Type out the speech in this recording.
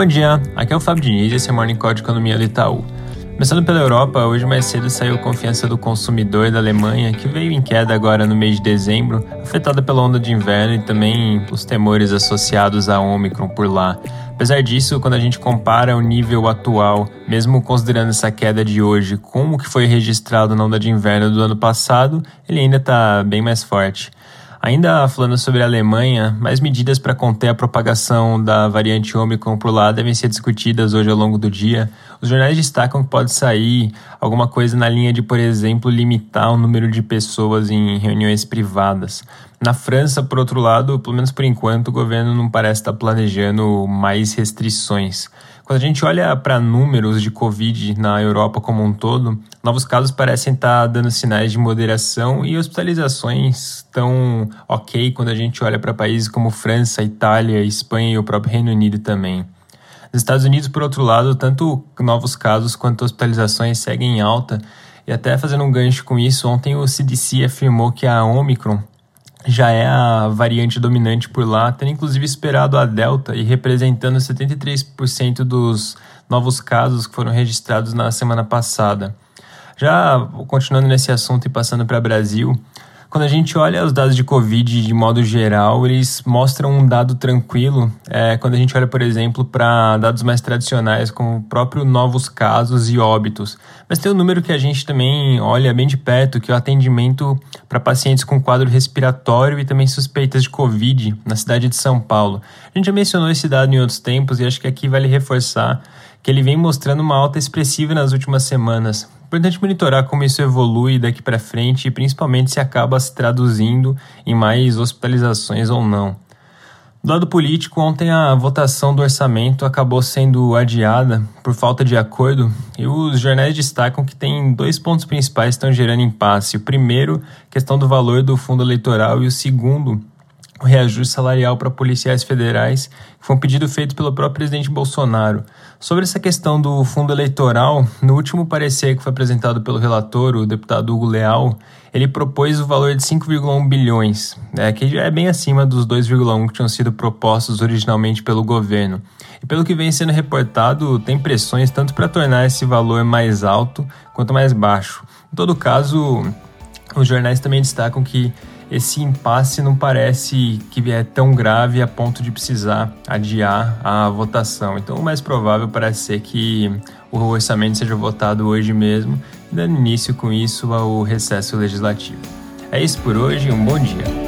Bom dia, aqui é o Fábio Diniz e esse é o Morning Call de Economia do Itaú. Começando pela Europa, hoje mais cedo saiu a confiança do consumidor da Alemanha, que veio em queda agora no mês de dezembro, afetada pela onda de inverno e também os temores associados à Omicron por lá. Apesar disso, quando a gente compara o nível atual, mesmo considerando essa queda de hoje com o que foi registrado na onda de inverno do ano passado, ele ainda está bem mais forte. Ainda falando sobre a Alemanha, mais medidas para conter a propagação da variante Omicron por lá devem ser discutidas hoje ao longo do dia. Os jornais destacam que pode sair alguma coisa na linha de, por exemplo, limitar o número de pessoas em reuniões privadas. Na França, por outro lado, pelo menos por enquanto, o governo não parece estar planejando mais restrições. Quando a gente olha para números de Covid na Europa como um todo, novos casos parecem estar dando sinais de moderação e hospitalizações estão ok quando a gente olha para países como França, Itália, Espanha e o próprio Reino Unido também. Nos Estados Unidos, por outro lado, tanto novos casos quanto hospitalizações seguem em alta. E até fazendo um gancho com isso, ontem o CDC afirmou que a Omicron já é a variante dominante por lá, tendo inclusive esperado a Delta e representando 73% dos novos casos que foram registrados na semana passada. Já continuando nesse assunto e passando para o Brasil, quando a gente olha os dados de Covid de modo geral, eles mostram um dado tranquilo. É, quando a gente olha, por exemplo, para dados mais tradicionais, como o próprio novos casos e óbitos. Mas tem um número que a gente também olha bem de perto, que é o atendimento para pacientes com quadro respiratório e também suspeitas de Covid na cidade de São Paulo. A gente já mencionou esse dado em outros tempos e acho que aqui vale reforçar que ele vem mostrando uma alta expressiva nas últimas semanas. Importante monitorar como isso evolui daqui para frente e principalmente se acaba se traduzindo em mais hospitalizações ou não. Do lado político, ontem a votação do orçamento acabou sendo adiada por falta de acordo e os jornais destacam que tem dois pontos principais que estão gerando impasse. O primeiro, questão do valor do fundo eleitoral, e o segundo, o reajuste salarial para policiais federais, que foi um pedido feito pelo próprio presidente Bolsonaro. Sobre essa questão do fundo eleitoral, no último parecer que foi apresentado pelo relator, o deputado Hugo Leal, ele propôs o valor de 5,1 bilhões, né, que já é bem acima dos 2,1 que tinham sido propostos originalmente pelo governo. E pelo que vem sendo reportado, tem pressões tanto para tornar esse valor mais alto quanto mais baixo. Em todo caso, os jornais também destacam que esse impasse não parece que é tão grave a ponto de precisar adiar a votação. Então, o mais provável parece ser que o orçamento seja votado hoje mesmo, dando início com isso ao recesso legislativo. É isso por hoje, um bom dia.